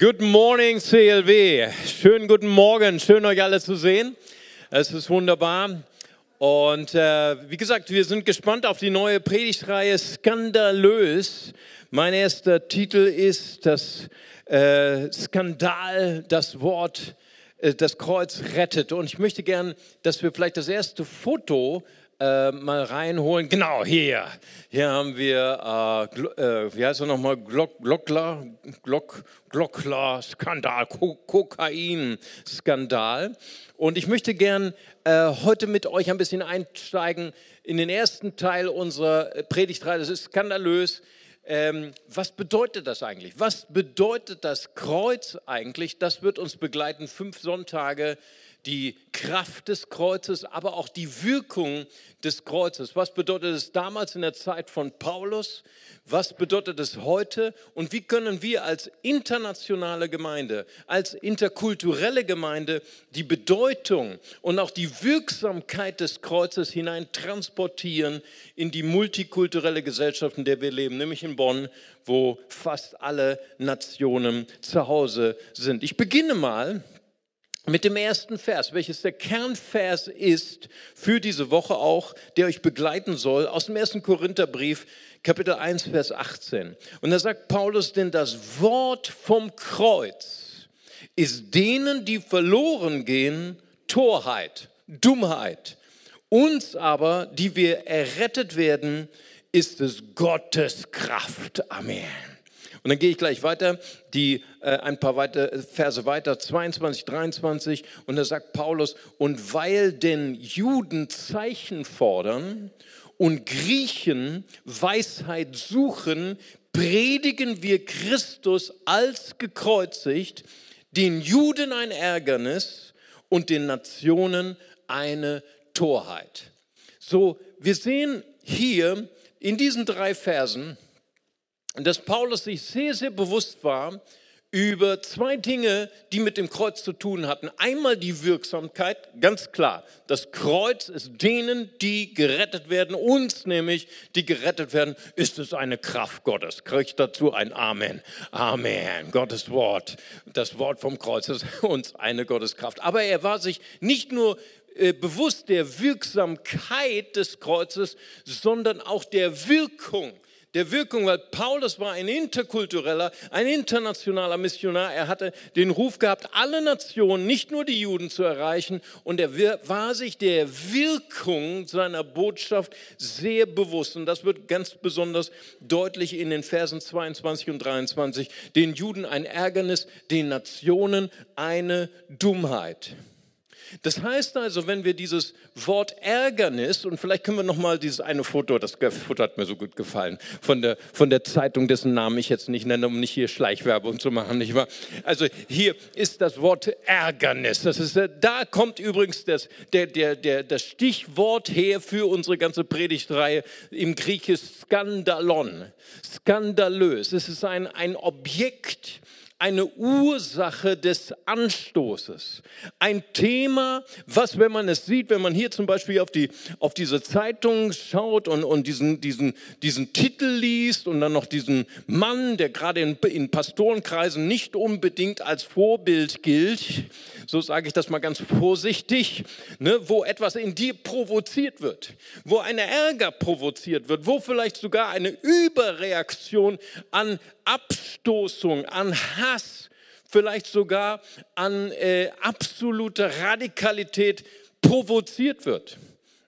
Good morning, CLW. Schönen guten Morgen. Schön, euch alle zu sehen. Es ist wunderbar. Und äh, wie gesagt, wir sind gespannt auf die neue Predigtreihe Skandalös. Mein erster Titel ist das äh, Skandal, das Wort, äh, das Kreuz rettet. Und ich möchte gern, dass wir vielleicht das erste Foto äh, mal reinholen. Genau, hier. Hier haben wir, äh, äh, wie heißt er nochmal, Glock, Glockler, Glock, Glockler, Skandal, Ko Kokain-Skandal. Und ich möchte gern äh, heute mit euch ein bisschen einsteigen in den ersten Teil unserer Predigtreihe. Das ist skandalös. Ähm, was bedeutet das eigentlich? Was bedeutet das Kreuz eigentlich? Das wird uns begleiten fünf Sonntage die Kraft des Kreuzes, aber auch die Wirkung des Kreuzes. Was bedeutet es damals in der Zeit von Paulus? Was bedeutet es heute? Und wie können wir als internationale Gemeinde, als interkulturelle Gemeinde die Bedeutung und auch die Wirksamkeit des Kreuzes hinein transportieren in die multikulturelle Gesellschaft, in der wir leben, nämlich in Bonn, wo fast alle Nationen zu Hause sind. Ich beginne mal mit dem ersten Vers, welches der Kernvers ist für diese Woche auch, der euch begleiten soll, aus dem ersten Korintherbrief, Kapitel 1, Vers 18. Und da sagt Paulus, denn das Wort vom Kreuz ist denen, die verloren gehen, Torheit, Dummheit. Uns aber, die wir errettet werden, ist es Gottes Kraft. Amen. Und dann gehe ich gleich weiter, die, äh, ein paar weiter, Verse weiter, 22, 23. Und da sagt Paulus, und weil denn Juden Zeichen fordern und Griechen Weisheit suchen, predigen wir Christus als gekreuzigt, den Juden ein Ärgernis und den Nationen eine Torheit. So, wir sehen hier in diesen drei Versen, dass Paulus sich sehr, sehr bewusst war über zwei Dinge, die mit dem Kreuz zu tun hatten. Einmal die Wirksamkeit, ganz klar. Das Kreuz ist denen, die gerettet werden, uns nämlich, die gerettet werden, ist es eine Kraft Gottes. Kriegt dazu ein Amen. Amen. Gottes Wort. Das Wort vom Kreuz ist uns eine Gotteskraft. Aber er war sich nicht nur äh, bewusst der Wirksamkeit des Kreuzes, sondern auch der Wirkung der Wirkung, weil Paulus war ein interkultureller, ein internationaler Missionar. Er hatte den Ruf gehabt, alle Nationen, nicht nur die Juden zu erreichen. Und er war sich der Wirkung seiner Botschaft sehr bewusst. Und das wird ganz besonders deutlich in den Versen 22 und 23. Den Juden ein Ärgernis, den Nationen eine Dummheit. Das heißt also, wenn wir dieses Wort Ärgernis, und vielleicht können wir nochmal dieses eine Foto, das Foto hat mir so gut gefallen, von der, von der Zeitung, dessen Namen ich jetzt nicht nenne, um nicht hier Schleichwerbung zu machen, nicht wahr? Also hier ist das Wort Ärgernis. Das ist, äh, da kommt übrigens das, der, der, der, das Stichwort her für unsere ganze Predigtreihe im Griechisch Skandalon. Skandalös. Es ist ein, ein Objekt, eine Ursache des Anstoßes. Ein Thema, was, wenn man es sieht, wenn man hier zum Beispiel auf, die, auf diese Zeitung schaut und, und diesen, diesen, diesen Titel liest und dann noch diesen Mann, der gerade in, in Pastorenkreisen nicht unbedingt als Vorbild gilt, so sage ich das mal ganz vorsichtig, ne, wo etwas in dir provoziert wird, wo eine Ärger provoziert wird, wo vielleicht sogar eine Überreaktion an Abstoßung, an Hass, vielleicht sogar an äh, absoluter Radikalität provoziert wird.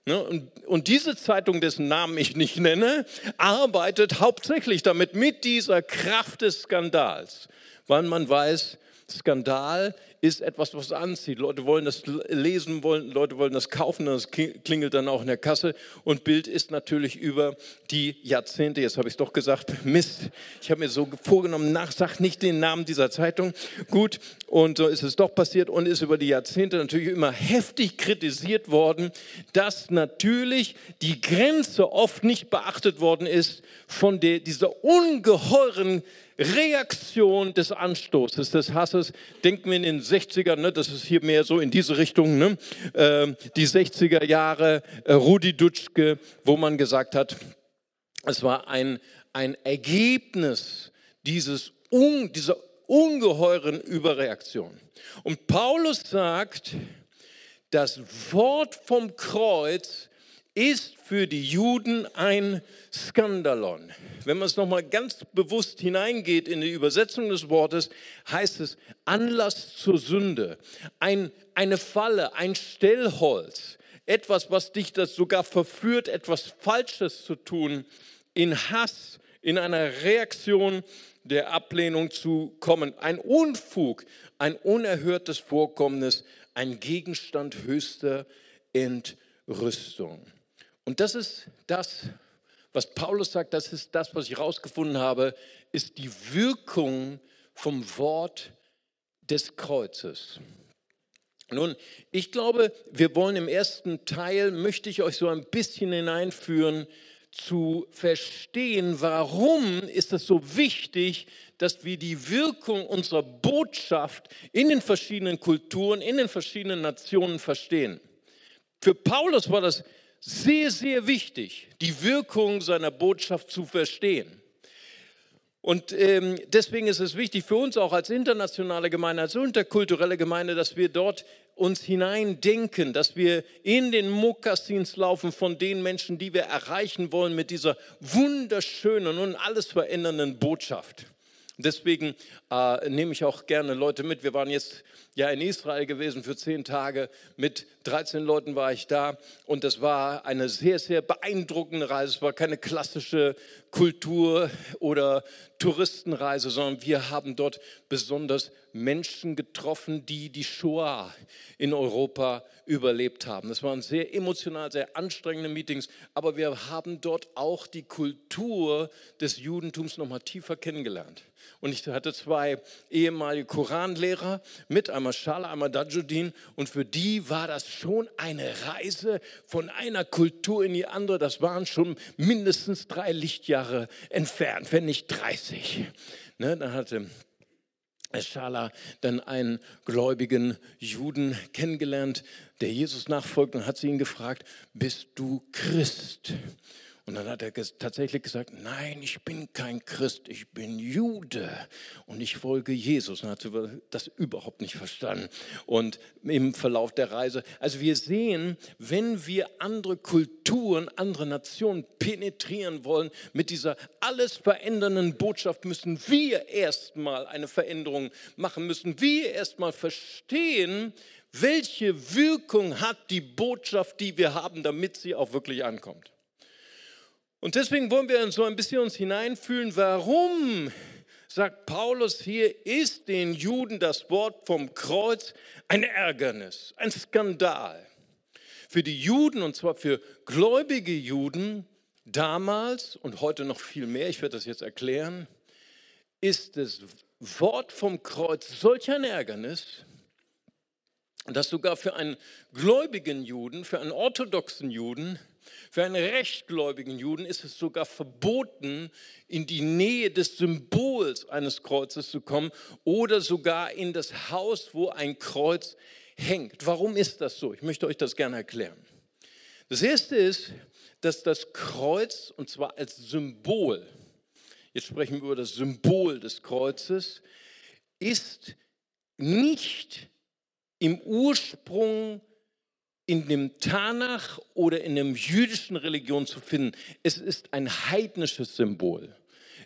Ne? Und, und, diese Zeitung, dessen Namen ich nicht nenne, arbeitet hauptsächlich damit, mit dieser Kraft des Skandals, weil man weiß, Skandal ist etwas, was anzieht. Leute wollen das lesen, wollen, Leute wollen das kaufen, das klingelt dann auch in der Kasse. Und Bild ist natürlich über die Jahrzehnte, jetzt habe ich es doch gesagt, Mist, ich habe mir so vorgenommen, nach, sag nicht den Namen dieser Zeitung. Gut, und so ist es doch passiert und ist über die Jahrzehnte natürlich immer heftig kritisiert worden, dass natürlich die Grenze oft nicht beachtet worden ist von der, dieser ungeheuren Reaktion des Anstoßes, des Hasses. Denken wir in den 60ern, ne, das ist hier mehr so in diese Richtung, ne, äh, die 60er Jahre, äh, Rudi Dutschke, wo man gesagt hat, es war ein, ein Ergebnis dieses un, dieser ungeheuren Überreaktion. Und Paulus sagt, das Wort vom Kreuz ist für die Juden ein Skandalon. Wenn man es nochmal ganz bewusst hineingeht in die Übersetzung des Wortes, heißt es Anlass zur Sünde, ein, eine Falle, ein Stellholz, etwas, was dich das sogar verführt, etwas Falsches zu tun, in Hass, in einer Reaktion der Ablehnung zu kommen. Ein Unfug, ein unerhörtes Vorkommnis, ein Gegenstand höchster Entrüstung. Und das ist das, was Paulus sagt, das ist das, was ich herausgefunden habe, ist die Wirkung vom Wort des Kreuzes. Nun, ich glaube, wir wollen im ersten Teil, möchte ich euch so ein bisschen hineinführen, zu verstehen, warum ist es so wichtig, dass wir die Wirkung unserer Botschaft in den verschiedenen Kulturen, in den verschiedenen Nationen verstehen. Für Paulus war das sehr, sehr wichtig, die Wirkung seiner Botschaft zu verstehen. Und ähm, deswegen ist es wichtig für uns auch als internationale Gemeinde, als interkulturelle Gemeinde, dass wir dort uns hineindenken, dass wir in den Mokassins laufen von den Menschen, die wir erreichen wollen mit dieser wunderschönen und alles verändernden Botschaft. Deswegen äh, nehme ich auch gerne Leute mit. Wir waren jetzt ja in Israel gewesen für zehn Tage. Mit 13 Leuten war ich da und das war eine sehr, sehr beeindruckende Reise. Es war keine klassische Kultur- oder Touristenreise, sondern wir haben dort besonders Menschen getroffen, die die Shoah in Europa überlebt haben. Das waren sehr emotional, sehr anstrengende Meetings, aber wir haben dort auch die Kultur des Judentums noch mal tiefer kennengelernt. Und ich hatte zwei ehemalige Koranlehrer mit, einmal Schala, einmal Dajudin. Und für die war das schon eine Reise von einer Kultur in die andere. Das waren schon mindestens drei Lichtjahre entfernt, wenn nicht 30. Ne, dann hatte Schala dann einen gläubigen Juden kennengelernt, der Jesus nachfolgt und hat sie ihn gefragt, bist du Christ? Und dann hat er tatsächlich gesagt, nein, ich bin kein Christ, ich bin Jude und ich folge Jesus. Und hat das überhaupt nicht verstanden. Und im Verlauf der Reise, also wir sehen, wenn wir andere Kulturen, andere Nationen penetrieren wollen, mit dieser alles verändernden Botschaft müssen wir erstmal eine Veränderung machen, müssen wir erstmal verstehen, welche Wirkung hat die Botschaft, die wir haben, damit sie auch wirklich ankommt. Und deswegen wollen wir so ein bisschen uns hineinfühlen, warum, sagt Paulus hier, ist den Juden das Wort vom Kreuz ein Ärgernis, ein Skandal. Für die Juden, und zwar für gläubige Juden, damals und heute noch viel mehr, ich werde das jetzt erklären, ist das Wort vom Kreuz solch ein Ärgernis, dass sogar für einen gläubigen Juden, für einen orthodoxen Juden, für einen rechtgläubigen Juden ist es sogar verboten, in die Nähe des Symbols eines Kreuzes zu kommen oder sogar in das Haus, wo ein Kreuz hängt. Warum ist das so? Ich möchte euch das gerne erklären. Das erste ist, dass das Kreuz, und zwar als Symbol, jetzt sprechen wir über das Symbol des Kreuzes, ist nicht im Ursprung in dem Tanach oder in der jüdischen Religion zu finden. Es ist ein heidnisches Symbol.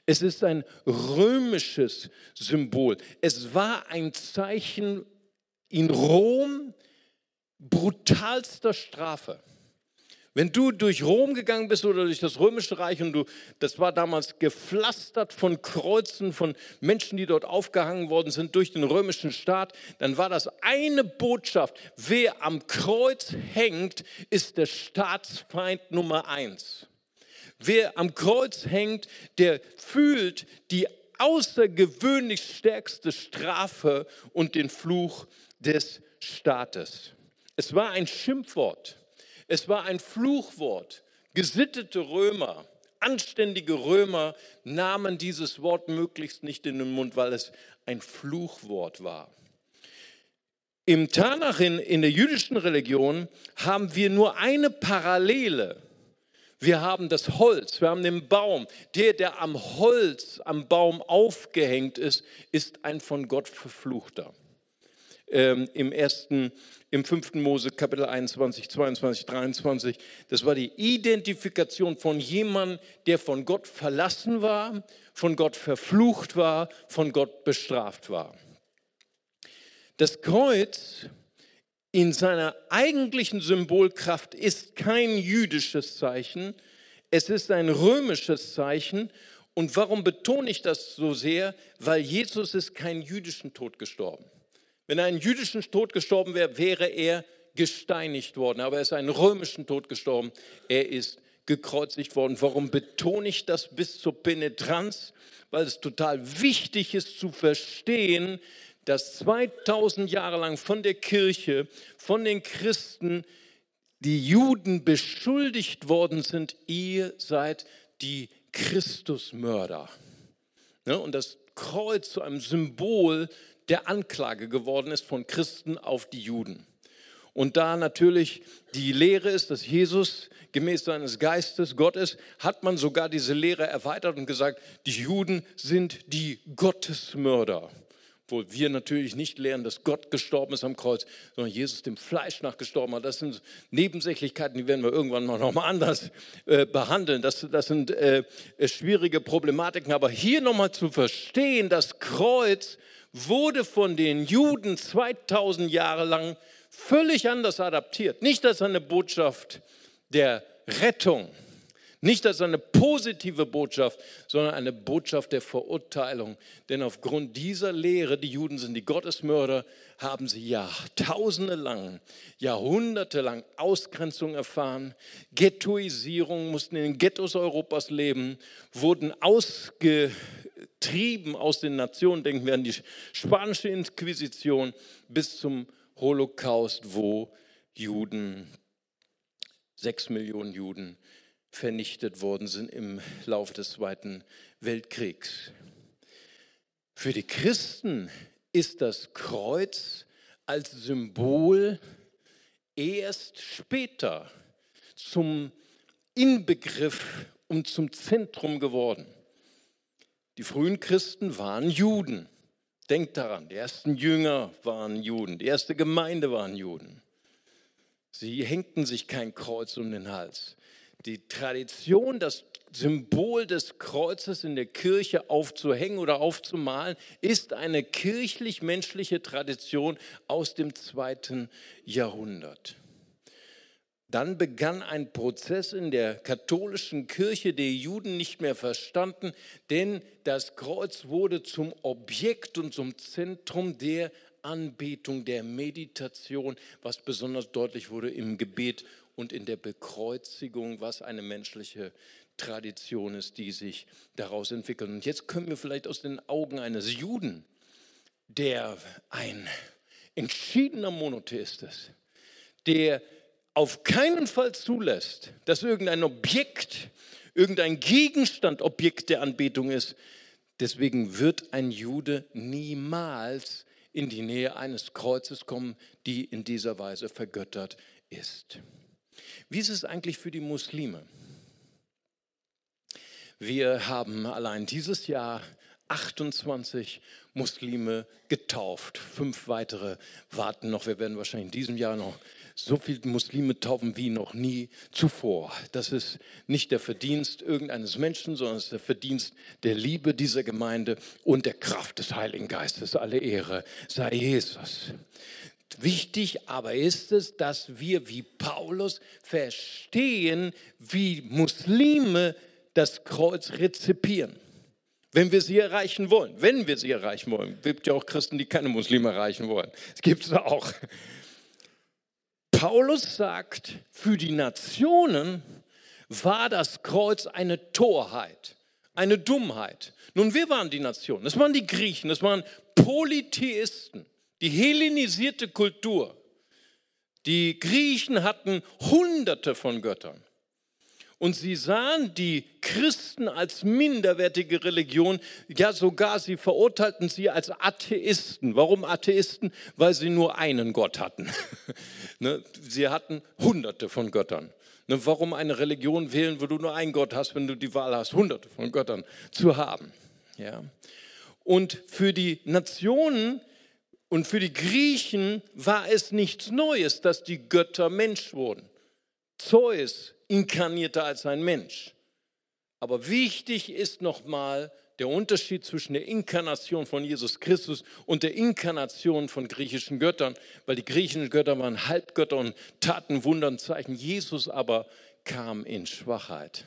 Es ist ein römisches Symbol. Es war ein Zeichen in Rom brutalster Strafe. Wenn du durch Rom gegangen bist oder durch das Römische Reich und du, das war damals gepflastert von Kreuzen, von Menschen, die dort aufgehangen worden sind durch den römischen Staat, dann war das eine Botschaft. Wer am Kreuz hängt, ist der Staatsfeind Nummer eins. Wer am Kreuz hängt, der fühlt die außergewöhnlich stärkste Strafe und den Fluch des Staates. Es war ein Schimpfwort. Es war ein Fluchwort. Gesittete Römer, anständige Römer nahmen dieses Wort möglichst nicht in den Mund, weil es ein Fluchwort war. Im Tanach in, in der jüdischen Religion haben wir nur eine Parallele Wir haben das Holz, wir haben den Baum. Der, der am Holz, am Baum aufgehängt ist, ist ein von Gott verfluchter. Ähm, Im ersten, im 5. Mose Kapitel 21, 22, 23, das war die Identifikation von jemandem, der von Gott verlassen war, von Gott verflucht war, von Gott bestraft war. Das Kreuz in seiner eigentlichen Symbolkraft ist kein jüdisches Zeichen, es ist ein römisches Zeichen. Und warum betone ich das so sehr? Weil Jesus ist keinen jüdischen Tod gestorben. Wenn er einen jüdischen Tod gestorben wäre, wäre er gesteinigt worden. Aber er ist einen römischen Tod gestorben. Er ist gekreuzigt worden. Warum betone ich das bis zur Penetranz? Weil es total wichtig ist zu verstehen, dass 2000 Jahre lang von der Kirche, von den Christen, die Juden beschuldigt worden sind, ihr seid die Christusmörder. Ne, und das Kreuz zu einem Symbol der Anklage geworden ist von Christen auf die Juden. Und da natürlich die Lehre ist, dass Jesus gemäß seines Geistes Gott ist, hat man sogar diese Lehre erweitert und gesagt, die Juden sind die Gottesmörder. Obwohl wir natürlich nicht lehren, dass Gott gestorben ist am Kreuz, sondern Jesus dem Fleisch nach gestorben hat. Das sind Nebensächlichkeiten, die werden wir irgendwann mal nochmal anders äh, behandeln. Das, das sind äh, schwierige Problematiken. Aber hier nochmal zu verstehen, das Kreuz wurde von den Juden 2000 Jahre lang völlig anders adaptiert. Nicht als eine Botschaft der Rettung, nicht als eine positive Botschaft, sondern eine Botschaft der Verurteilung. Denn aufgrund dieser Lehre, die Juden sind die Gottesmörder, haben sie Jahrtausende lang, Jahrhunderte lang Ausgrenzung erfahren, Ghettoisierung, mussten in den Ghettos Europas leben, wurden ausgetrieben aus den Nationen, denken wir an die spanische Inquisition bis zum Holocaust, wo Juden, sechs Millionen Juden, vernichtet worden sind im Laufe des Zweiten Weltkriegs. Für die Christen ist das Kreuz als Symbol erst später zum Inbegriff und zum Zentrum geworden. Die frühen Christen waren Juden. Denkt daran, die ersten Jünger waren Juden, die erste Gemeinde waren Juden. Sie hängten sich kein Kreuz um den Hals die Tradition, das Symbol des Kreuzes in der Kirche aufzuhängen oder aufzumalen, ist eine kirchlich-menschliche Tradition aus dem zweiten Jahrhundert. Dann begann ein Prozess in der katholischen Kirche, der Juden nicht mehr verstanden, denn das Kreuz wurde zum Objekt und zum Zentrum der Anbetung, der Meditation, was besonders deutlich wurde im Gebet und in der Bekreuzigung, was eine menschliche Tradition ist, die sich daraus entwickelt. Und jetzt können wir vielleicht aus den Augen eines Juden, der ein entschiedener Monotheist ist, der auf keinen Fall zulässt, dass irgendein Objekt, irgendein Gegenstand Objekt der Anbetung ist. Deswegen wird ein Jude niemals in die Nähe eines Kreuzes kommen, die in dieser Weise vergöttert ist. Wie ist es eigentlich für die Muslime? Wir haben allein dieses Jahr 28 Muslime getauft. Fünf weitere warten noch. Wir werden wahrscheinlich in diesem Jahr noch so viele Muslime taufen wie noch nie zuvor. Das ist nicht der Verdienst irgendeines Menschen, sondern es ist der Verdienst der Liebe dieser Gemeinde und der Kraft des Heiligen Geistes. Alle Ehre sei Jesus. Wichtig aber ist es, dass wir wie Paulus verstehen, wie Muslime das Kreuz rezipieren. Wenn wir sie erreichen wollen, wenn wir sie erreichen wollen. Es gibt ja auch Christen, die keine Muslime erreichen wollen. Es gibt es auch. Paulus sagt, für die Nationen war das Kreuz eine Torheit, eine Dummheit. Nun, wir waren die Nationen. Das waren die Griechen, das waren Polytheisten. Die hellenisierte Kultur. Die Griechen hatten hunderte von Göttern. Und sie sahen die Christen als minderwertige Religion, ja sogar sie verurteilten sie als Atheisten. Warum Atheisten? Weil sie nur einen Gott hatten. Ne, sie hatten hunderte von Göttern. Ne, warum eine Religion wählen, wo du nur einen Gott hast, wenn du die Wahl hast, hunderte von Göttern zu haben? Ja. Und für die Nationen und für die Griechen war es nichts Neues, dass die Götter Mensch wurden. Zeus inkarnierte als ein Mensch. Aber wichtig ist nochmal der Unterschied zwischen der Inkarnation von Jesus Christus und der Inkarnation von griechischen Göttern, weil die griechischen Götter waren Halbgötter und taten Wunder und Zeichen. Jesus aber kam in Schwachheit.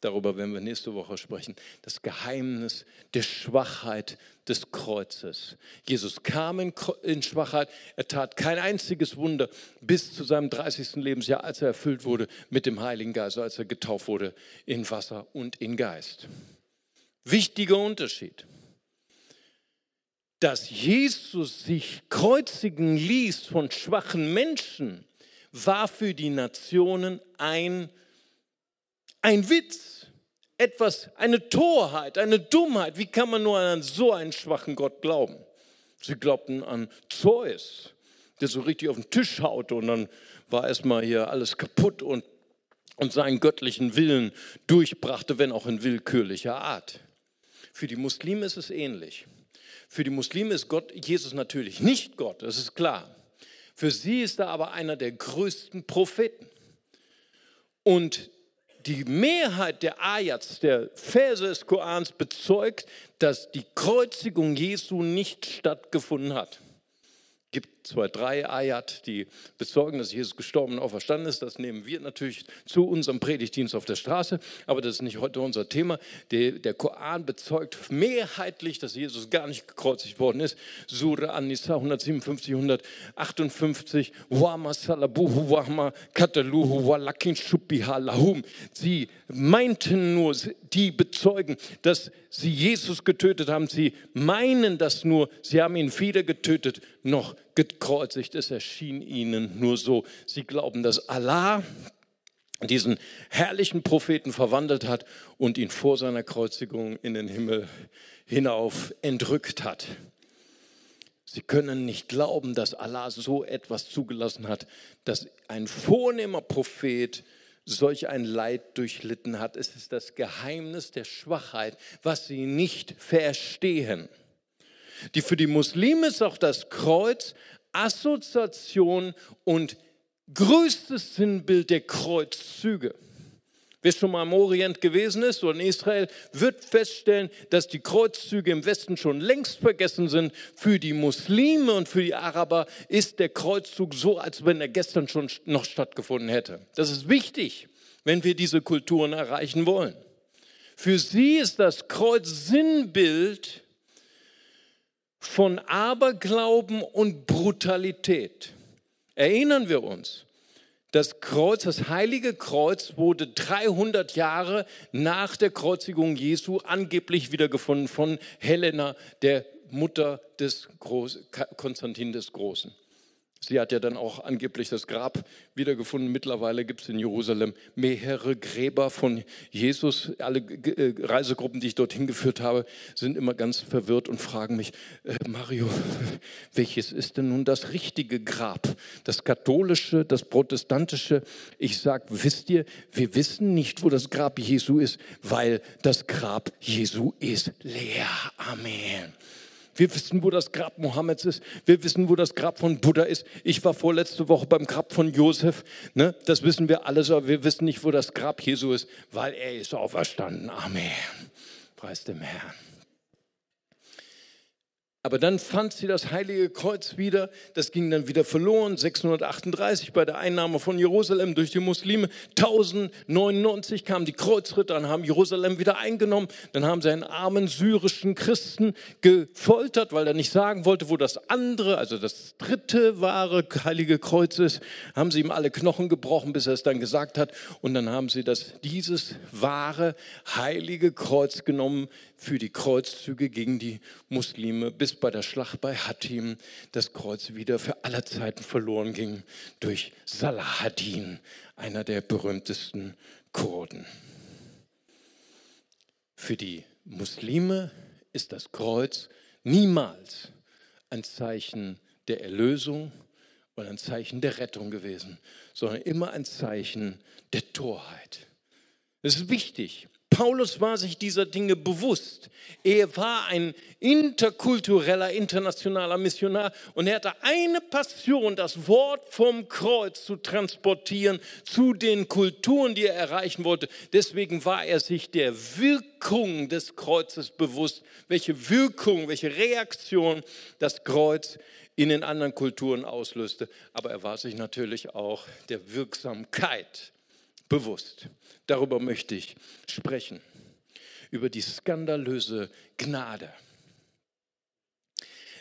Darüber werden wir nächste Woche sprechen. Das Geheimnis der Schwachheit des Kreuzes. Jesus kam in, in, Schwachheit. Er tat kein einziges Wunder bis zu seinem 30. Lebensjahr, als er erfüllt wurde mit dem Heiligen Geist, als er getauft wurde in Wasser und in Geist. Wichtiger Unterschied. Dass Jesus sich kreuzigen ließ von schwachen Menschen, war für die Nationen ein ein Witz, etwas, eine Torheit, eine Dummheit. Wie kann man nur an so einen schwachen Gott glauben? Sie glaubten an Zeus, der so richtig auf den Tisch haute und dann war erstmal hier alles kaputt und, und seinen göttlichen Willen durchbrachte, wenn auch in willkürlicher Art. Für die Muslime ist es ähnlich. Für die Muslime ist Gott, Jesus natürlich nicht Gott, das ist klar. Für sie ist er aber einer der größten Propheten. Und die Mehrheit der Ayats, der Verse des Korans bezeugt, dass die Kreuzigung Jesu nicht stattgefunden hat. Gibt zwei, drei Ayat, die bezeugen, dass Jesus gestorben und auferstanden ist. Das nehmen wir natürlich zu unserem Predigtdienst auf der Straße, aber das ist nicht heute unser Thema. Der, der Koran bezeugt mehrheitlich, dass Jesus gar nicht gekreuzigt worden ist. Surah An-Nisa 157, 158, Wama salabuhu wama kataluhu walakin shubbiha lahum. Sie meinten nur, die bezeugen, dass sie Jesus getötet haben. Sie meinen das nur, sie haben ihn weder getötet noch gekreuzigt. Es erschien ihnen nur so. Sie glauben, dass Allah diesen herrlichen Propheten verwandelt hat und ihn vor seiner Kreuzigung in den Himmel hinauf entrückt hat. Sie können nicht glauben, dass Allah so etwas zugelassen hat, dass ein vornehmer Prophet solch ein Leid durchlitten hat. Es ist das Geheimnis der Schwachheit, was sie nicht verstehen. Die für die Muslime ist auch das Kreuz Assoziation und größtes Sinnbild der Kreuzzüge. Wer schon mal im Orient gewesen ist oder in Israel, wird feststellen, dass die Kreuzzüge im Westen schon längst vergessen sind. Für die Muslime und für die Araber ist der Kreuzzug so, als wenn er gestern schon noch stattgefunden hätte. Das ist wichtig, wenn wir diese Kulturen erreichen wollen. Für sie ist das Kreuz Sinnbild von Aberglauben und Brutalität. Erinnern wir uns, das Kreuz, das heilige Kreuz wurde 300 Jahre nach der Kreuzigung Jesu angeblich wiedergefunden von Helena, der Mutter des Groß, Konstantin des Großen. Sie hat ja dann auch angeblich das Grab wiedergefunden. Mittlerweile gibt es in Jerusalem mehrere Gräber von Jesus. Alle äh, Reisegruppen, die ich dorthin geführt habe, sind immer ganz verwirrt und fragen mich, äh, Mario, welches ist denn nun das richtige Grab? Das katholische, das protestantische? Ich sage, wisst ihr, wir wissen nicht, wo das Grab Jesu ist, weil das Grab Jesu ist leer. Amen. Wir wissen, wo das Grab Mohammeds ist. Wir wissen, wo das Grab von Buddha ist. Ich war vorletzte Woche beim Grab von Josef. Ne? Das wissen wir alles, aber wir wissen nicht, wo das Grab Jesu ist, weil er ist auferstanden. Amen. Preis dem Herrn. Aber dann fand sie das heilige Kreuz wieder. Das ging dann wieder verloren. 638 bei der Einnahme von Jerusalem durch die Muslime. 1099 kamen die Kreuzritter und haben Jerusalem wieder eingenommen. Dann haben sie einen armen syrischen Christen gefoltert, weil er nicht sagen wollte, wo das andere, also das dritte wahre heilige Kreuz ist. Haben sie ihm alle Knochen gebrochen, bis er es dann gesagt hat. Und dann haben sie das, dieses wahre heilige Kreuz genommen für die Kreuzzüge gegen die Muslime, bis bei der Schlacht bei Hattim das Kreuz wieder für alle Zeiten verloren ging durch Salahadin, einer der berühmtesten Kurden. Für die Muslime ist das Kreuz niemals ein Zeichen der Erlösung oder ein Zeichen der Rettung gewesen, sondern immer ein Zeichen der Torheit. Es ist wichtig. Paulus war sich dieser Dinge bewusst. Er war ein interkultureller, internationaler Missionar und er hatte eine Passion, das Wort vom Kreuz zu transportieren zu den Kulturen, die er erreichen wollte. Deswegen war er sich der Wirkung des Kreuzes bewusst, welche Wirkung, welche Reaktion das Kreuz in den anderen Kulturen auslöste. Aber er war sich natürlich auch der Wirksamkeit bewusst. Darüber möchte ich sprechen. Über die skandalöse Gnade.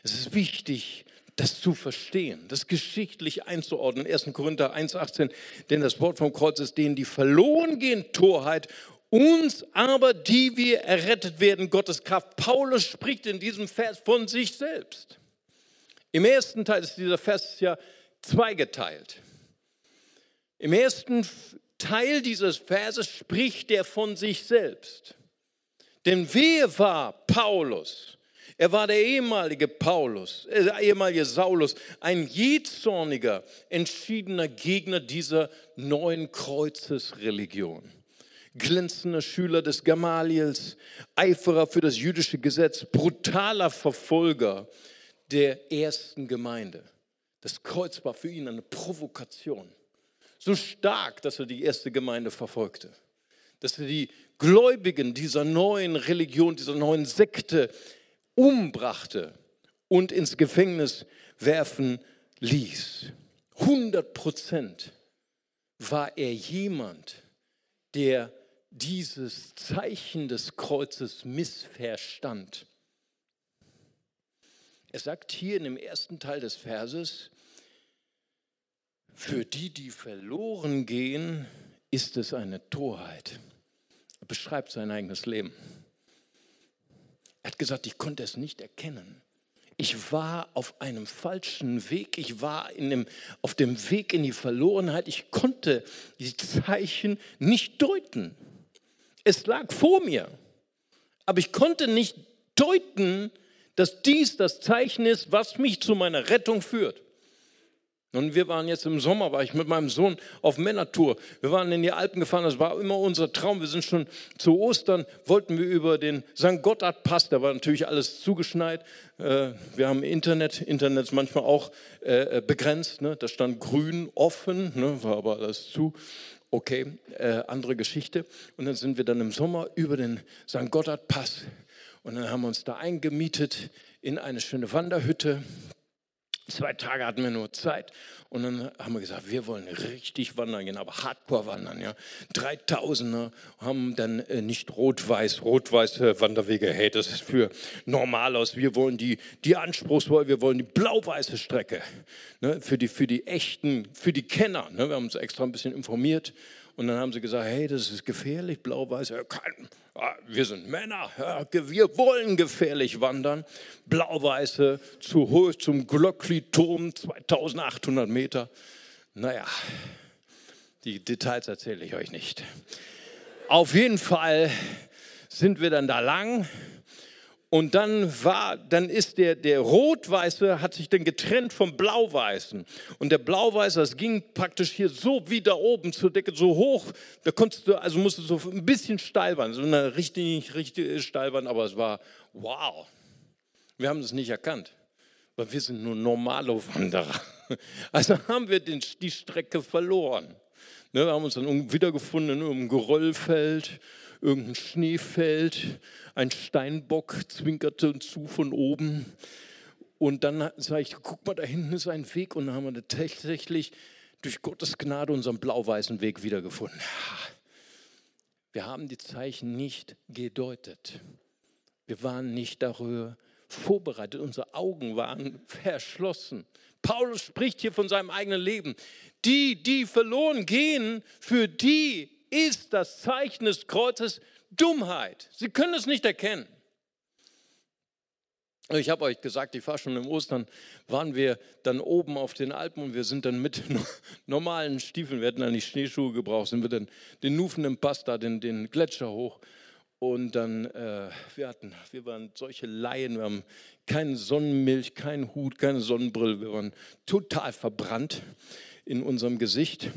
Es ist wichtig, das zu verstehen, das geschichtlich einzuordnen. 1. Korinther 1,18, denn das Wort vom Kreuz ist denen, die verloren gehen, Torheit, uns aber, die wir errettet werden, Gottes Kraft. Paulus spricht in diesem Vers von sich selbst. Im ersten Teil ist dieser Vers ja zweigeteilt. Im ersten Teil dieses Verses spricht er von sich selbst. Denn wer war Paulus? Er war der ehemalige Paulus, äh, der ehemalige Saulus, ein jähzorniger, entschiedener Gegner dieser neuen Kreuzesreligion. Glänzender Schüler des Gamaliels, Eiferer für das jüdische Gesetz, brutaler Verfolger der ersten Gemeinde. Das Kreuz war für ihn eine Provokation so stark, dass er die erste Gemeinde verfolgte. Dass er die Gläubigen dieser neuen Religion, dieser neuen Sekte umbrachte und ins Gefängnis werfen ließ. 100 Prozent war er jemand, der dieses Zeichen des Kreuzes missverstand. Er sagt hier in dem ersten Teil des Verses, für die, die verloren gehen, ist es eine Torheit. Er beschreibt sein eigenes Leben. Er hat gesagt, ich konnte es nicht erkennen. Ich war auf einem falschen Weg. Ich war in dem, auf dem Weg in die Verlorenheit. Ich konnte die Zeichen nicht deuten. Es lag vor mir. Aber ich konnte nicht deuten, dass dies das Zeichen ist, was mich zu meiner Rettung führt. Und wir waren jetzt im Sommer, war ich mit meinem Sohn auf Männertour. Wir waren in die Alpen gefahren, das war immer unser Traum. Wir sind schon zu Ostern, wollten wir über den St. Gotthard-Pass, da war natürlich alles zugeschneit. Äh, wir haben Internet, Internet ist manchmal auch äh, äh, begrenzt. Ne? Da stand grün, offen, ne? war aber alles zu. Okay, andere Geschichte. Und dann sind wir dann im Sommer über den St. Gotthard-Pass. Und dann haben wir uns da eingemietet in eine schöne Wanderhütte Zwei Tage hatten wir nur Zeit und dann haben wir gesagt, wir wollen richtig wandern gehen, aber Hardcore wandern. Ja. 3000er haben dann äh, nicht rot-weiß, rot-weiße Wanderwege, hey, das ist für normal aus. Wir wollen die, die anspruchsvoll, wir wollen die blau-weiße Strecke ne, für, die, für die echten, für die Kenner. Ne. Wir haben uns extra ein bisschen informiert und dann haben sie gesagt, hey, das ist gefährlich, blau-weiß. Ja, wir sind Männer, wir wollen gefährlich wandern. Blau-weiße zu hoch zum Glöckli-Turm, 2800 Meter. Naja, die Details erzähle ich euch nicht. Auf jeden Fall sind wir dann da lang und dann war, dann ist der, der Rot-Weiße hat sich dann getrennt vom Blau-Weißen. Und der Blau-Weiße, das ging praktisch hier so wie da oben zur Decke, so hoch. Da konntest du, also musstest du so ein bisschen steil wandern. So eine richtig, richtig steil wandern, aber es war wow. Wir haben es nicht erkannt, weil wir sind nur normale Wanderer. Also haben wir den, die Strecke verloren. Ne, wir haben uns dann wiedergefunden in einem Geröllfeld irgendein Schneefeld, ein Steinbock zwinkerte uns zu von oben. Und dann sage ich, guck mal, da hinten ist ein Weg. Und dann haben wir tatsächlich durch Gottes Gnade unseren blau-weißen Weg wiedergefunden. Wir haben die Zeichen nicht gedeutet. Wir waren nicht darüber vorbereitet. Unsere Augen waren verschlossen. Paulus spricht hier von seinem eigenen Leben. Die, die verloren gehen, für die ist das Zeichen des Kreuzes Dummheit. Sie können es nicht erkennen. Ich habe euch gesagt, ich war schon im Ostern, waren wir dann oben auf den Alpen und wir sind dann mit normalen Stiefeln, wir hatten dann nicht Schneeschuhe gebraucht, sind wir dann den Nufen im Pass da, den, den Gletscher hoch. Und dann, äh, wir hatten, wir waren solche Laien, wir haben keine Sonnenmilch, keinen Hut, keine Sonnenbrille, wir waren total verbrannt in unserem Gesicht.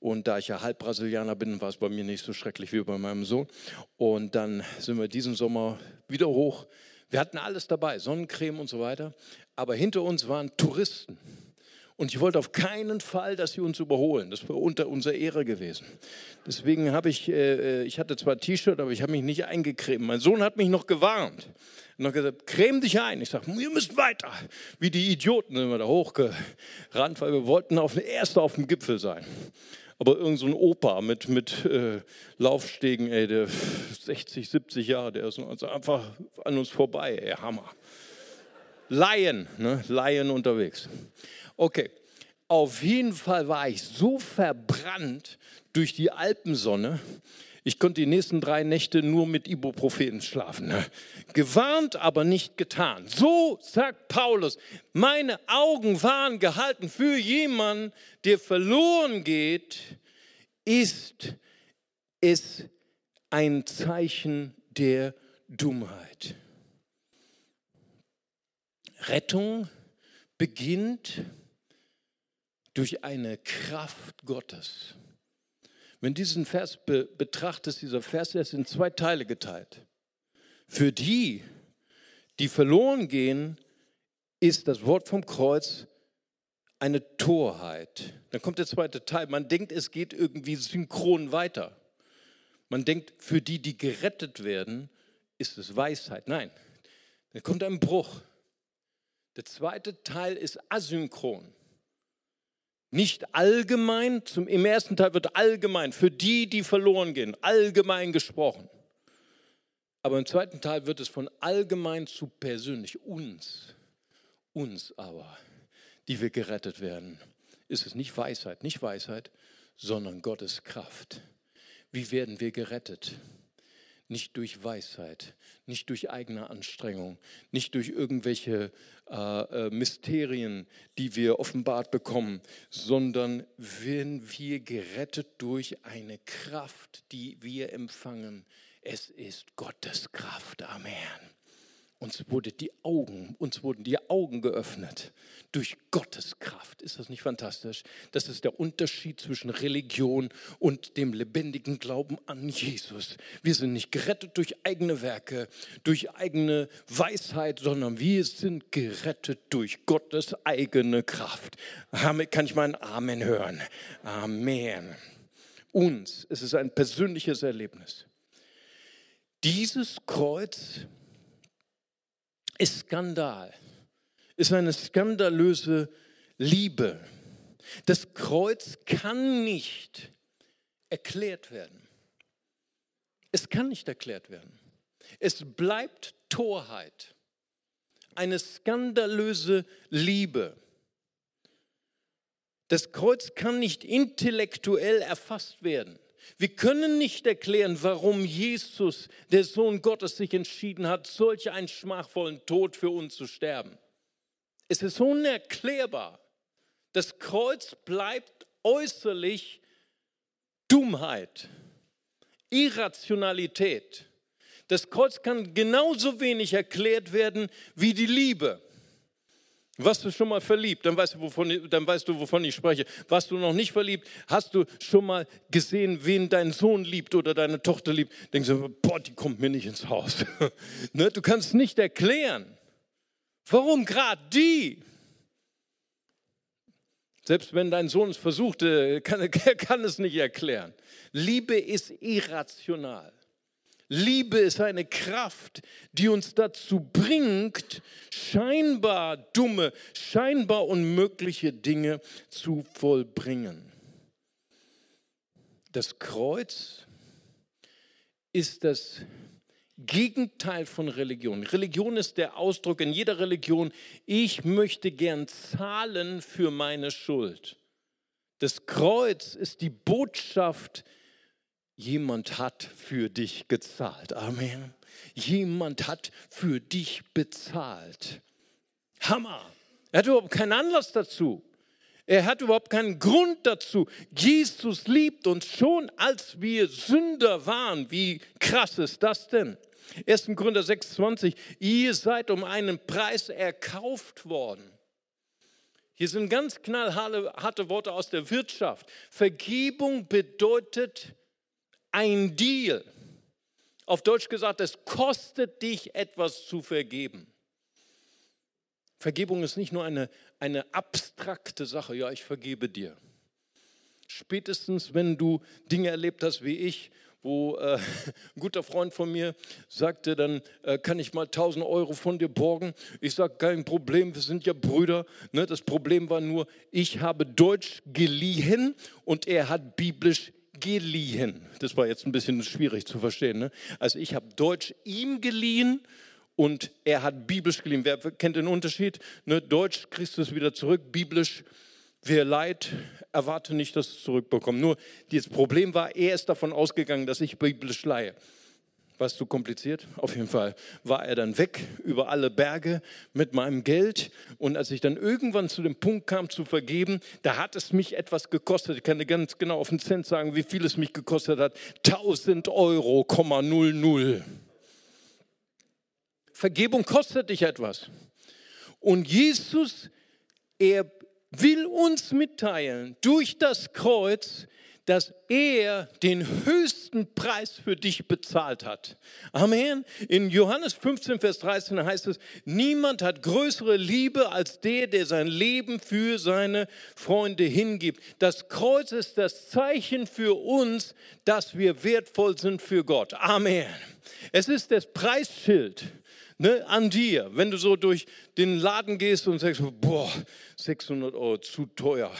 Und da ich ja halb Brasilianer bin, war es bei mir nicht so schrecklich wie bei meinem Sohn. Und dann sind wir diesen Sommer wieder hoch wir hatten alles dabei, Sonnencreme und so weiter. Aber hinter uns waren Touristen. Und ich wollte auf keinen Fall, dass sie uns überholen. Das wäre unter unserer Ehre gewesen. Deswegen habe ich, äh, ich hatte zwar T-Shirt, aber ich habe mich nicht eingecremt. Mein Sohn hat mich noch gewarnt. Und hat gesagt, creme dich ein. Ich sage, wir müssen weiter. Wie die Idioten sind wir da hochgerannt, weil wir wollten auf, erste auf dem Gipfel sein aber irgend so Opa mit, mit äh, Laufstegen, ey, der 60, 70 Jahre, der ist also einfach an uns vorbei, ey, Hammer. Laien, ne? Laien unterwegs. Okay, auf jeden Fall war ich so verbrannt durch die Alpensonne, ich konnte die nächsten drei Nächte nur mit Ibuprofen schlafen. Ne? Gewarnt, aber nicht getan. So sagt Paulus, meine Augen waren gehalten für jemanden, der verloren geht, ist es ein Zeichen der Dummheit. Rettung beginnt durch eine Kraft Gottes. Wenn diesen Vers be betrachtest, dieser Vers ist in zwei Teile geteilt. Für die, die verloren gehen, ist das Wort vom Kreuz eine Torheit. Dann kommt der zweite Teil. Man denkt, es geht irgendwie synchron weiter. Man denkt, für die, die gerettet werden, ist es Weisheit. Nein, dann kommt ein Bruch. Der zweite Teil ist asynchron. Nicht allgemein, zum, im ersten Teil wird allgemein, für die, die verloren gehen, allgemein gesprochen. Aber im zweiten Teil wird es von allgemein zu persönlich, uns, uns aber, die wir gerettet werden, ist es nicht Weisheit, nicht Weisheit, sondern Gottes Kraft. Wie werden wir gerettet? Nicht durch Weisheit, nicht durch eigene Anstrengung, nicht durch irgendwelche äh, äh, Mysterien, die wir offenbart bekommen, sondern werden wir gerettet durch eine Kraft, die wir empfangen. Es ist Gottes Kraft. Amen. Uns, wurde die Augen, uns wurden die Augen geöffnet durch Gottes Kraft. Ist das nicht fantastisch? Das ist der Unterschied zwischen Religion und dem lebendigen Glauben an Jesus. Wir sind nicht gerettet durch eigene Werke, durch eigene Weisheit, sondern wir sind gerettet durch Gottes eigene Kraft. Kann ich ein Amen hören? Amen. Uns ist es ein persönliches Erlebnis. Dieses Kreuz ist Skandal, ist eine skandalöse Liebe. Das Kreuz kann nicht erklärt werden. Es kann nicht erklärt werden. Es bleibt Torheit. Eine skandalöse Liebe. Das Kreuz kann nicht intellektuell erfasst werden. Wir können nicht erklären, warum Jesus, der Sohn Gottes, sich entschieden hat, solch einen schmachvollen Tod für uns zu sterben. Es ist unerklärbar. Das Kreuz bleibt äußerlich Dummheit, Irrationalität. Das Kreuz kann genauso wenig erklärt werden wie die Liebe. Warst du schon mal verliebt? Dann weißt, du, wovon, dann weißt du, wovon ich spreche. Warst du noch nicht verliebt? Hast du schon mal gesehen, wen dein Sohn liebt oder deine Tochter liebt? Denkst du, boah, die kommt mir nicht ins Haus. ne? Du kannst nicht erklären. Warum gerade die? Selbst wenn dein Sohn es versuchte, kann, er kann es nicht erklären. Liebe ist irrational. Liebe ist eine Kraft, die uns dazu bringt, scheinbar dumme, scheinbar unmögliche Dinge zu vollbringen. Das Kreuz ist das Gegenteil von Religion. Religion ist der Ausdruck in jeder Religion, ich möchte gern zahlen für meine Schuld. Das Kreuz ist die Botschaft, jemand hat für dich gezahlt. Amen. Jemand hat für dich bezahlt. Hammer. Er hat überhaupt keinen Anlass dazu. Er hat überhaupt keinen Grund dazu. Jesus liebt uns schon, als wir Sünder waren. Wie krass ist das denn? 1. Gründer 26, ihr seid um einen Preis erkauft worden. Hier sind ganz knallharte Worte aus der Wirtschaft. Vergebung bedeutet ein Deal. Auf Deutsch gesagt, es kostet dich etwas zu vergeben. Vergebung ist nicht nur eine, eine abstrakte Sache, ja, ich vergebe dir. Spätestens, wenn du Dinge erlebt hast wie ich, wo äh, ein guter Freund von mir sagte, dann äh, kann ich mal 1000 Euro von dir borgen. Ich sage, kein Problem, wir sind ja Brüder. Ne? Das Problem war nur, ich habe Deutsch geliehen und er hat biblisch geliehen. Das war jetzt ein bisschen schwierig zu verstehen. Ne? Also ich habe Deutsch ihm geliehen und er hat biblisch geliehen. Wer kennt den Unterschied? Ne? Deutsch kriegst du es wieder zurück, biblisch Wer leid, erwarte nicht, dass es zurückbekommt. Nur das Problem war, er ist davon ausgegangen, dass ich biblisch leihe. War es zu kompliziert? Auf jeden Fall war er dann weg über alle Berge mit meinem Geld. Und als ich dann irgendwann zu dem Punkt kam zu vergeben, da hat es mich etwas gekostet. Ich kann dir ganz genau auf den Cent sagen, wie viel es mich gekostet hat. 1000 Euro, 00. Vergebung kostet dich etwas. Und Jesus, er will uns mitteilen durch das Kreuz, dass er den höchsten Preis für dich bezahlt hat. Amen. In Johannes 15, Vers 13 heißt es, niemand hat größere Liebe als der, der sein Leben für seine Freunde hingibt. Das Kreuz ist das Zeichen für uns, dass wir wertvoll sind für Gott. Amen. Es ist das Preisschild ne, an dir, wenn du so durch den Laden gehst und sagst, boah, 600 Euro zu teuer,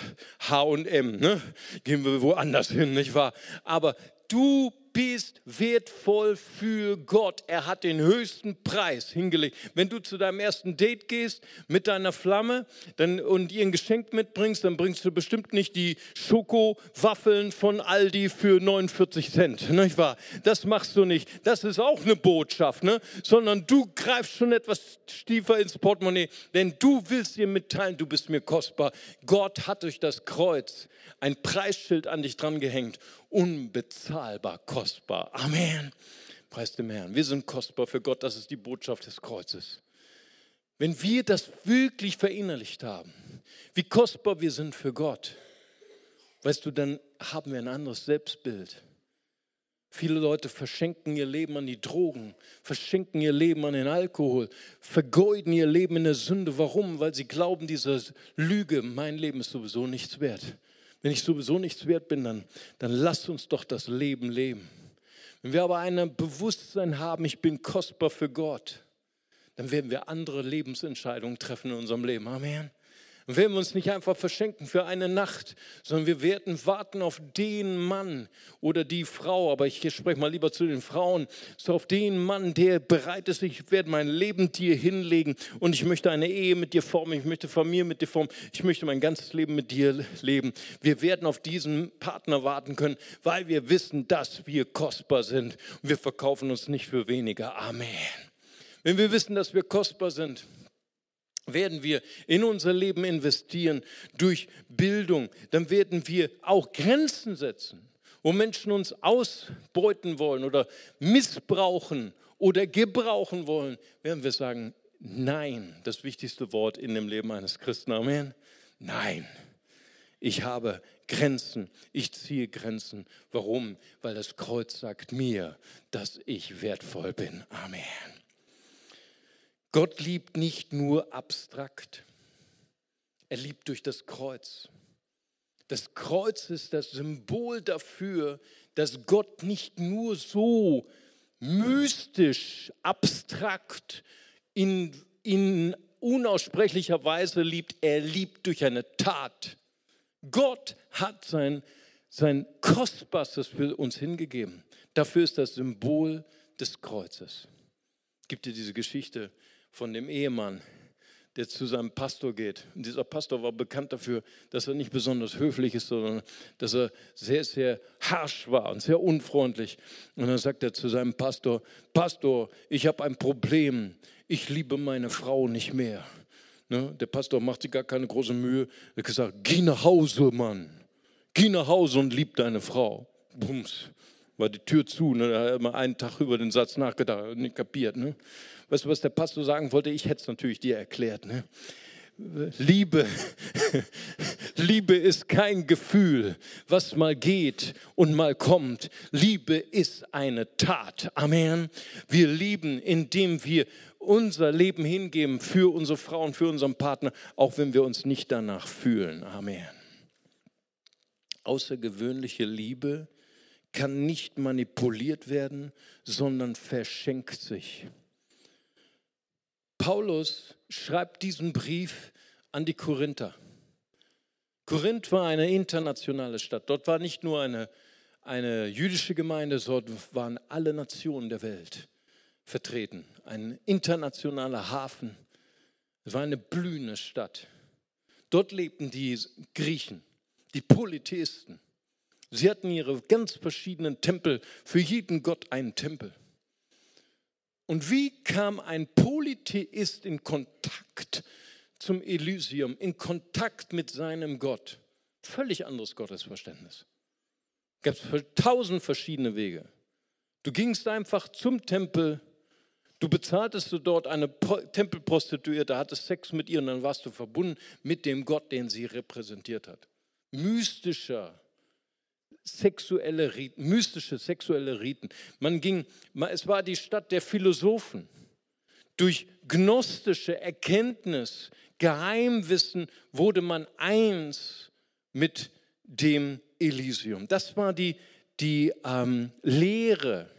H&M, ne? gehen wir woanders hin, nicht wahr? Aber du bist wertvoll für Gott. Er hat den höchsten Preis hingelegt. Wenn du zu deinem ersten Date gehst mit deiner Flamme dann, und ihr ein Geschenk mitbringst, dann bringst du bestimmt nicht die Schokowaffeln von Aldi für 49 Cent. Nicht wahr? Das machst du nicht. Das ist auch eine Botschaft, ne? sondern du greifst schon etwas tiefer ins Portemonnaie, denn du willst ihr mitteilen, du bist mir kostbar. Gott hat durch das Kreuz ein Preisschild an dich dran gehängt unbezahlbar kostbar. Amen. Preis dem Herrn. Wir sind kostbar für Gott. Das ist die Botschaft des Kreuzes. Wenn wir das wirklich verinnerlicht haben, wie kostbar wir sind für Gott, weißt du, dann haben wir ein anderes Selbstbild. Viele Leute verschenken ihr Leben an die Drogen, verschenken ihr Leben an den Alkohol, vergeuden ihr Leben in der Sünde. Warum? Weil sie glauben, diese Lüge, mein Leben ist sowieso nichts wert. Wenn ich sowieso nichts wert bin, dann, dann lasst uns doch das Leben leben. Wenn wir aber ein Bewusstsein haben, ich bin kostbar für Gott, dann werden wir andere Lebensentscheidungen treffen in unserem Leben. Amen. Dann werden wir uns nicht einfach verschenken für eine Nacht, sondern wir werden warten auf den Mann oder die Frau, aber ich spreche mal lieber zu den Frauen, so auf den Mann, der bereit ist, ich werde mein Leben dir hinlegen und ich möchte eine Ehe mit dir formen, ich möchte Familie mit dir formen, ich möchte mein ganzes Leben mit dir leben. Wir werden auf diesen Partner warten können, weil wir wissen, dass wir kostbar sind und wir verkaufen uns nicht für weniger. Amen. Wenn wir wissen, dass wir kostbar sind, werden wir in unser Leben investieren durch Bildung, dann werden wir auch Grenzen setzen, wo Menschen uns ausbeuten wollen oder missbrauchen oder gebrauchen wollen, werden wir sagen, nein, das wichtigste Wort in dem Leben eines Christen. Amen. Nein. Ich habe Grenzen, ich ziehe Grenzen. Warum? Weil das Kreuz sagt mir, dass ich wertvoll bin. Amen. Gott liebt nicht nur abstrakt, er liebt durch das Kreuz. Das Kreuz ist das Symbol dafür, dass Gott nicht nur so mystisch, abstrakt, in, in unaussprechlicher Weise liebt, er liebt durch eine Tat. Gott hat sein, sein Kostbarstes für uns hingegeben. Dafür ist das Symbol des Kreuzes. Es gibt dir diese Geschichte von dem Ehemann, der zu seinem Pastor geht. Und dieser Pastor war bekannt dafür, dass er nicht besonders höflich ist, sondern dass er sehr, sehr harsch war und sehr unfreundlich. Und dann sagt er zu seinem Pastor, Pastor, ich habe ein Problem. Ich liebe meine Frau nicht mehr. Ne? Der Pastor macht sich gar keine große Mühe. Er hat gesagt, geh nach Hause, Mann. Geh nach Hause und lieb deine Frau. Bums war die Tür zu. Ne? Da hat er mal einen Tag über den Satz nachgedacht und nicht kapiert. Ne? Weißt du, was der Pastor sagen wollte? Ich hätte es natürlich dir erklärt. Ne? Liebe, Liebe ist kein Gefühl, was mal geht und mal kommt. Liebe ist eine Tat. Amen. Wir lieben, indem wir unser Leben hingeben für unsere Frauen, für unseren Partner, auch wenn wir uns nicht danach fühlen. Amen. Außergewöhnliche Liebe kann nicht manipuliert werden, sondern verschenkt sich. Paulus schreibt diesen Brief an die Korinther. Korinth war eine internationale Stadt. Dort war nicht nur eine, eine jüdische Gemeinde, dort waren alle Nationen der Welt vertreten. Ein internationaler Hafen. Es war eine blühende Stadt. Dort lebten die Griechen, die Polytheisten. Sie hatten ihre ganz verschiedenen Tempel, für jeden Gott einen Tempel. Und wie kam ein Polytheist in Kontakt zum Elysium, in Kontakt mit seinem Gott? Völlig anderes Gottesverständnis. Es gab tausend verschiedene Wege. Du gingst einfach zum Tempel, du bezahltest du dort eine Tempelprostituierte, hattest Sex mit ihr und dann warst du verbunden mit dem Gott, den sie repräsentiert hat. Mystischer, sexuelle Riten, mystische sexuelle Riten. Man ging, es war die Stadt der Philosophen. Durch gnostische Erkenntnis, Geheimwissen wurde man eins mit dem Elysium. Das war die, die ähm, Lehre,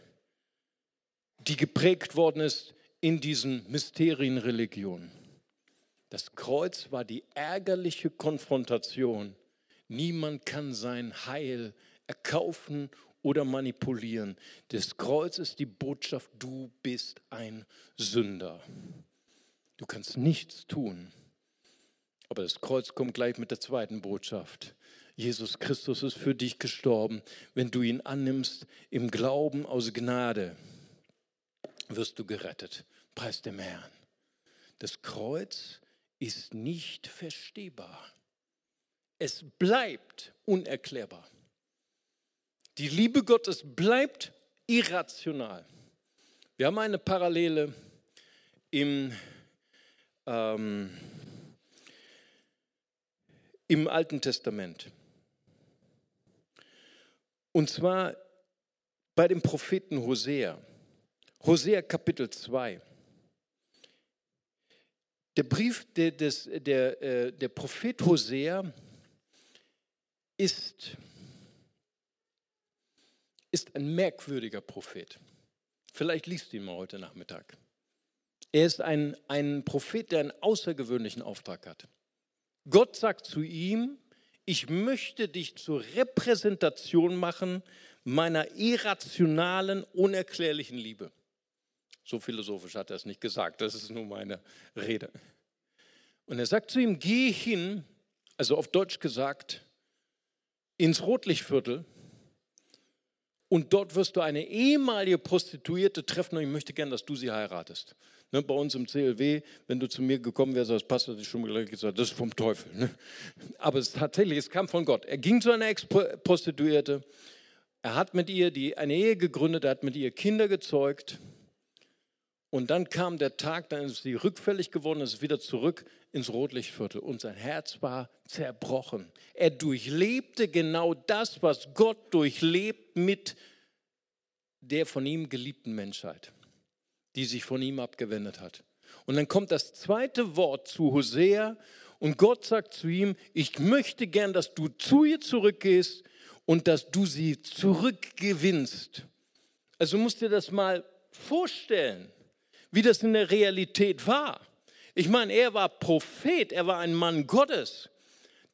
die geprägt worden ist in diesen Mysterienreligionen. Das Kreuz war die ärgerliche Konfrontation. Niemand kann sein Heil erkaufen oder manipulieren. Das Kreuz ist die Botschaft, du bist ein Sünder. Du kannst nichts tun. Aber das Kreuz kommt gleich mit der zweiten Botschaft. Jesus Christus ist für dich gestorben. Wenn du ihn annimmst im Glauben aus Gnade, wirst du gerettet. Preis dem Herrn. Das Kreuz ist nicht verstehbar. Es bleibt unerklärbar. Die Liebe Gottes bleibt irrational. Wir haben eine Parallele im, ähm, im Alten Testament. Und zwar bei dem Propheten Hosea. Hosea Kapitel 2. Der Brief, der, des, der, äh, der Prophet Hosea ist ist ein merkwürdiger Prophet. Vielleicht liest du ihn mal heute Nachmittag. Er ist ein, ein Prophet, der einen außergewöhnlichen Auftrag hat. Gott sagt zu ihm, ich möchte dich zur Repräsentation machen meiner irrationalen, unerklärlichen Liebe. So philosophisch hat er es nicht gesagt, das ist nur meine Rede. Und er sagt zu ihm, geh hin, also auf Deutsch gesagt, ins Rotlichtviertel und dort wirst du eine ehemalige Prostituierte treffen und ich möchte gern, dass du sie heiratest. Ne, bei uns im CLW, wenn du zu mir gekommen wärst als Pastor, hätte ich schon mal gesagt, das ist vom Teufel. Ne? Aber es tatsächlich, es kam von Gott. Er ging zu einer Ex-Prostituierte, er hat mit ihr die, eine Ehe gegründet, er hat mit ihr Kinder gezeugt. Und dann kam der Tag, dann ist sie rückfällig geworden, ist wieder zurück ins Rotlichtviertel und sein Herz war zerbrochen. Er durchlebte genau das, was Gott durchlebt mit der von ihm geliebten Menschheit, die sich von ihm abgewendet hat. Und dann kommt das zweite Wort zu Hosea und Gott sagt zu ihm, ich möchte gern, dass du zu ihr zurückgehst und dass du sie zurückgewinnst. Also musst dir das mal vorstellen, wie das in der Realität war. Ich meine, er war Prophet, er war ein Mann Gottes.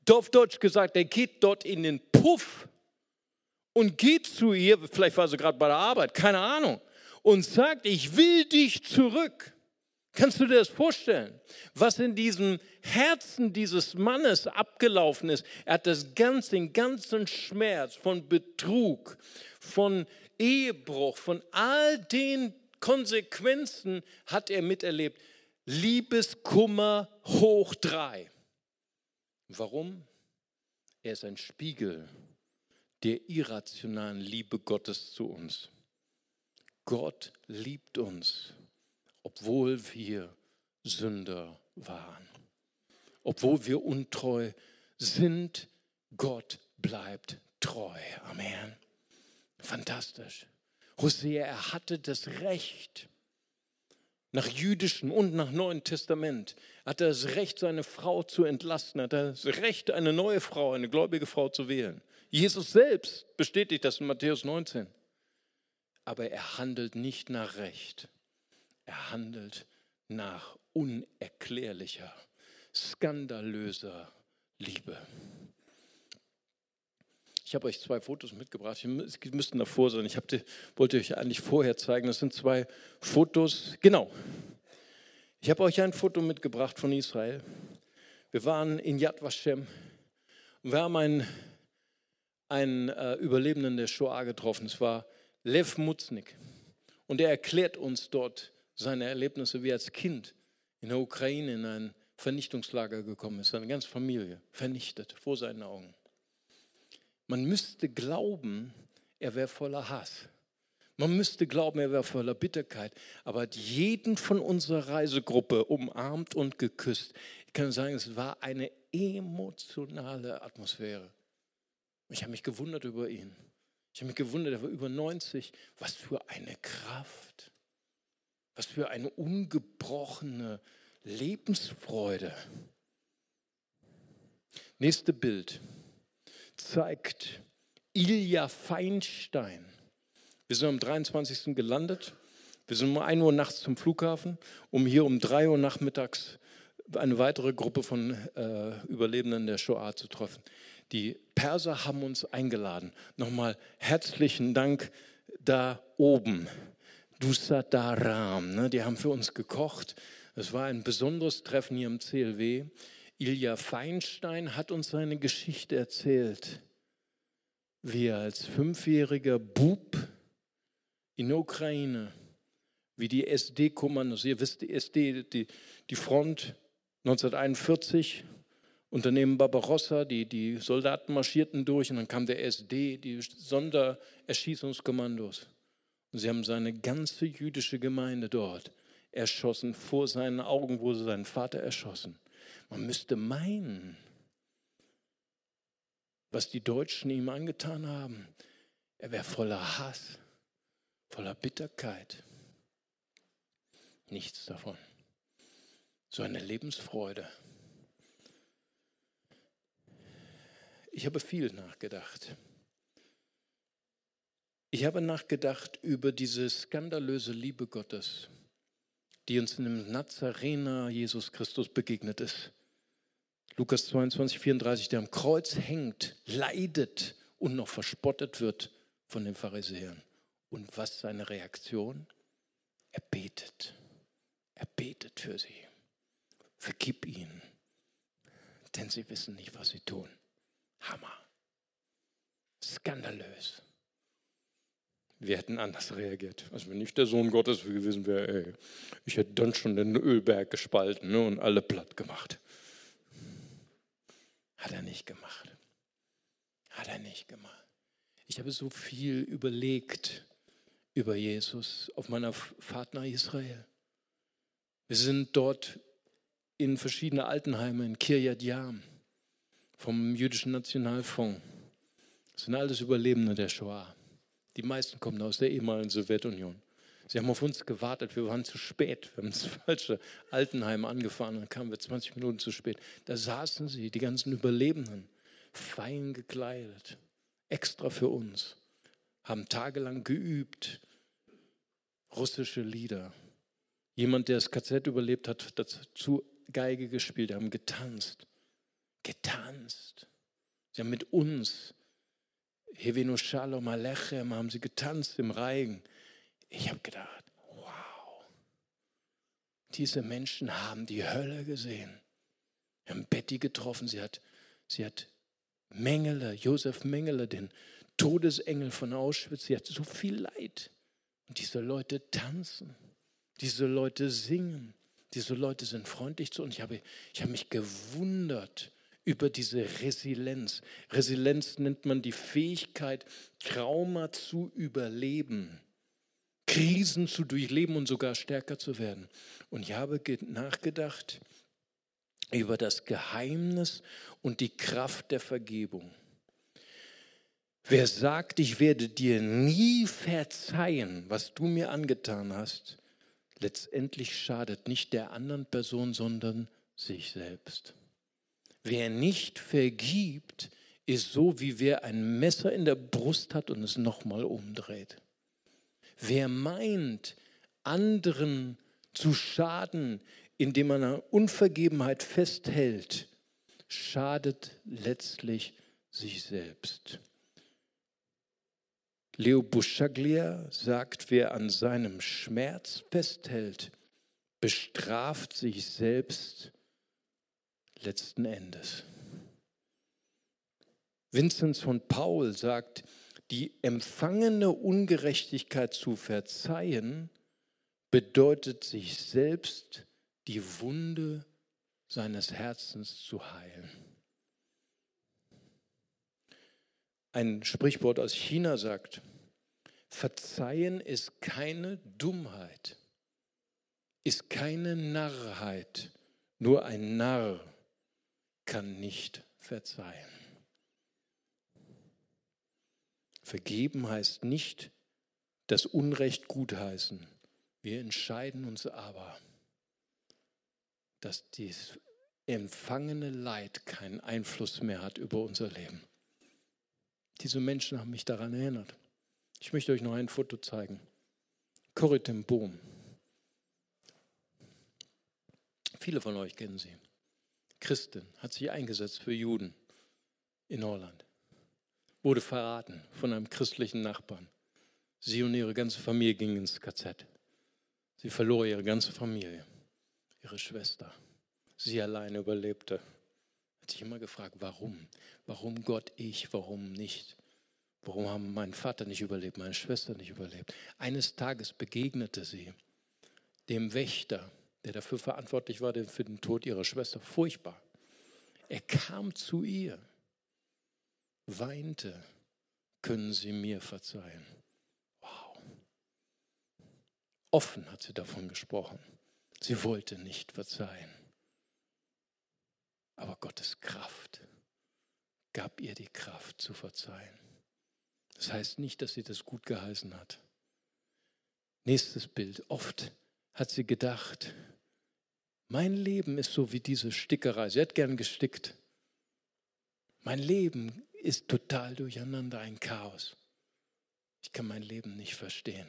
Auf Deutsch gesagt, er geht dort in den Puff und geht zu ihr, vielleicht war sie gerade bei der Arbeit, keine Ahnung, und sagt, ich will dich zurück. Kannst du dir das vorstellen, was in diesem Herzen dieses Mannes abgelaufen ist? Er hat das ganz, den ganzen Schmerz von Betrug, von Ehebruch, von all den Konsequenzen hat er miterlebt. Liebeskummer hoch drei. Warum? Er ist ein Spiegel der irrationalen Liebe Gottes zu uns. Gott liebt uns, obwohl wir Sünder waren. Obwohl wir untreu sind, Gott bleibt treu. Amen. Fantastisch. Hosea, er hatte das Recht, nach jüdischem und nach Neuen Testament, hat er das Recht, seine Frau zu entlasten, hat er das Recht, eine neue Frau, eine gläubige Frau zu wählen. Jesus selbst bestätigt das in Matthäus 19. Aber er handelt nicht nach Recht. Er handelt nach unerklärlicher, skandalöser Liebe. Ich habe euch zwei Fotos mitgebracht. Sie müssten davor sein. Ich die, wollte euch eigentlich vorher zeigen. Das sind zwei Fotos. Genau. Ich habe euch ein Foto mitgebracht von Israel. Wir waren in Yad Vashem und wir haben einen, einen äh, Überlebenden der Shoah getroffen. Es war Lev Mutznik. Und er erklärt uns dort seine Erlebnisse, wie er als Kind in der Ukraine in ein Vernichtungslager gekommen ist. Seine ganze Familie vernichtet vor seinen Augen. Man müsste glauben, er wäre voller Hass. Man müsste glauben, er wäre voller Bitterkeit. Aber hat jeden von unserer Reisegruppe umarmt und geküsst. Ich kann sagen, es war eine emotionale Atmosphäre. Ich habe mich gewundert über ihn. Ich habe mich gewundert, er war über 90. Was für eine Kraft. Was für eine ungebrochene Lebensfreude. Nächste Bild zeigt Ilja Feinstein. Wir sind am 23. gelandet. Wir sind um 1 Uhr nachts zum Flughafen, um hier um 3 Uhr nachmittags eine weitere Gruppe von äh, Überlebenden der Shoah zu treffen. Die Perser haben uns eingeladen. Nochmal herzlichen Dank da oben. Dusadaram, ne? die haben für uns gekocht. Es war ein besonderes Treffen hier im CLW. Ilja Feinstein hat uns seine Geschichte erzählt, wie er als fünfjähriger Bub in der Ukraine, wie die SD-Kommandos, ihr wisst, die SD, die, die Front 1941, Unternehmen Barbarossa, die, die Soldaten marschierten durch und dann kam der SD, die Sondererschießungskommandos. Und sie haben seine ganze jüdische Gemeinde dort erschossen. Vor seinen Augen wurde sein Vater erschossen. Man müsste meinen, was die Deutschen ihm angetan haben, er wäre voller Hass, voller Bitterkeit. Nichts davon. So eine Lebensfreude. Ich habe viel nachgedacht. Ich habe nachgedacht über diese skandalöse Liebe Gottes, die uns in dem Nazarener Jesus Christus begegnet ist. Lukas 22, 34, der am Kreuz hängt, leidet und noch verspottet wird von den Pharisäern. Und was seine Reaktion? Er betet. Er betet für sie. Vergib ihnen, denn sie wissen nicht, was sie tun. Hammer. Skandalös. Wir hätten anders reagiert. Also wenn ich der Sohn Gottes gewesen wäre, ey, ich hätte dann schon den Ölberg gespalten ne, und alle platt gemacht. Hat er nicht gemacht. Hat er nicht gemacht. Ich habe so viel überlegt über Jesus auf meiner Fahrt nach Israel. Wir sind dort in verschiedene Altenheime in Kiryat Yam vom jüdischen Nationalfonds. Das sind alles Überlebende der Shoah. Die meisten kommen aus der ehemaligen Sowjetunion. Sie haben auf uns gewartet, wir waren zu spät. Wir haben das falsche Altenheim angefahren dann kamen wir 20 Minuten zu spät. Da saßen sie, die ganzen Überlebenden, fein gekleidet, extra für uns, haben tagelang geübt, russische Lieder. Jemand, der das KZ überlebt hat, dazu Geige gespielt, haben getanzt. Getanzt. Sie haben mit uns, Hevenu Shalom Alechem, haben sie getanzt im Reigen. Ich habe gedacht, wow, Diese Menschen haben die Hölle gesehen. Wir haben Betty getroffen, sie hat, sie hat Mengele, Josef Mengele, den Todesengel von Auschwitz, sie hat so viel Leid. Und diese Leute tanzen, diese Leute singen, diese Leute sind freundlich zu uns. Ich habe, ich habe mich gewundert über diese Resilienz. Resilienz nennt man die Fähigkeit, Trauma zu überleben. Krisen zu durchleben und sogar stärker zu werden. Und ich habe nachgedacht über das Geheimnis und die Kraft der Vergebung. Wer sagt, ich werde dir nie verzeihen, was du mir angetan hast, letztendlich schadet nicht der anderen Person, sondern sich selbst. Wer nicht vergibt, ist so, wie wer ein Messer in der Brust hat und es nochmal umdreht. Wer meint, anderen zu schaden, indem man an Unvergebenheit festhält, schadet letztlich sich selbst. Leo Buscaglia sagt, wer an seinem Schmerz festhält, bestraft sich selbst letzten Endes. Vincent von Paul sagt, die empfangene Ungerechtigkeit zu verzeihen, bedeutet sich selbst die Wunde seines Herzens zu heilen. Ein Sprichwort aus China sagt, Verzeihen ist keine Dummheit, ist keine Narrheit, nur ein Narr kann nicht verzeihen. Vergeben heißt nicht das Unrecht gutheißen. Wir entscheiden uns aber, dass das empfangene Leid keinen Einfluss mehr hat über unser Leben. Diese Menschen haben mich daran erinnert. Ich möchte euch noch ein Foto zeigen. Corrie ten Boom. Viele von euch kennen sie. Christin hat sich eingesetzt für Juden in Holland wurde verraten von einem christlichen Nachbarn. Sie und ihre ganze Familie gingen ins KZ. Sie verlor ihre ganze Familie, ihre Schwester. Sie alleine überlebte. Hat sich immer gefragt, warum? Warum Gott ich, warum nicht? Warum haben mein Vater nicht überlebt, meine Schwester nicht überlebt? Eines Tages begegnete sie dem Wächter, der dafür verantwortlich war für den Tod ihrer Schwester. Furchtbar. Er kam zu ihr weinte, können Sie mir verzeihen. Wow. Offen hat sie davon gesprochen. Sie wollte nicht verzeihen. Aber Gottes Kraft gab ihr die Kraft zu verzeihen. Das heißt nicht, dass sie das gut geheißen hat. Nächstes Bild. Oft hat sie gedacht, mein Leben ist so wie diese Stickerei. Sie hat gern gestickt. Mein Leben ist total durcheinander, ein Chaos. Ich kann mein Leben nicht verstehen.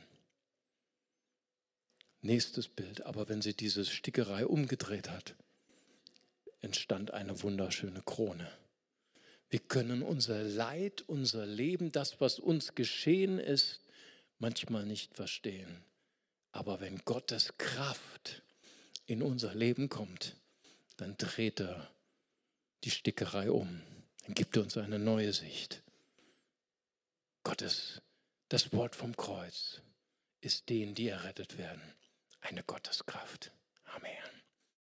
Nächstes Bild, aber wenn sie diese Stickerei umgedreht hat, entstand eine wunderschöne Krone. Wir können unser Leid, unser Leben, das, was uns geschehen ist, manchmal nicht verstehen. Aber wenn Gottes Kraft in unser Leben kommt, dann dreht er die Stickerei um dann gibt er uns eine neue Sicht. Gottes, das Wort vom Kreuz ist denen, die errettet werden, eine Gotteskraft. Amen.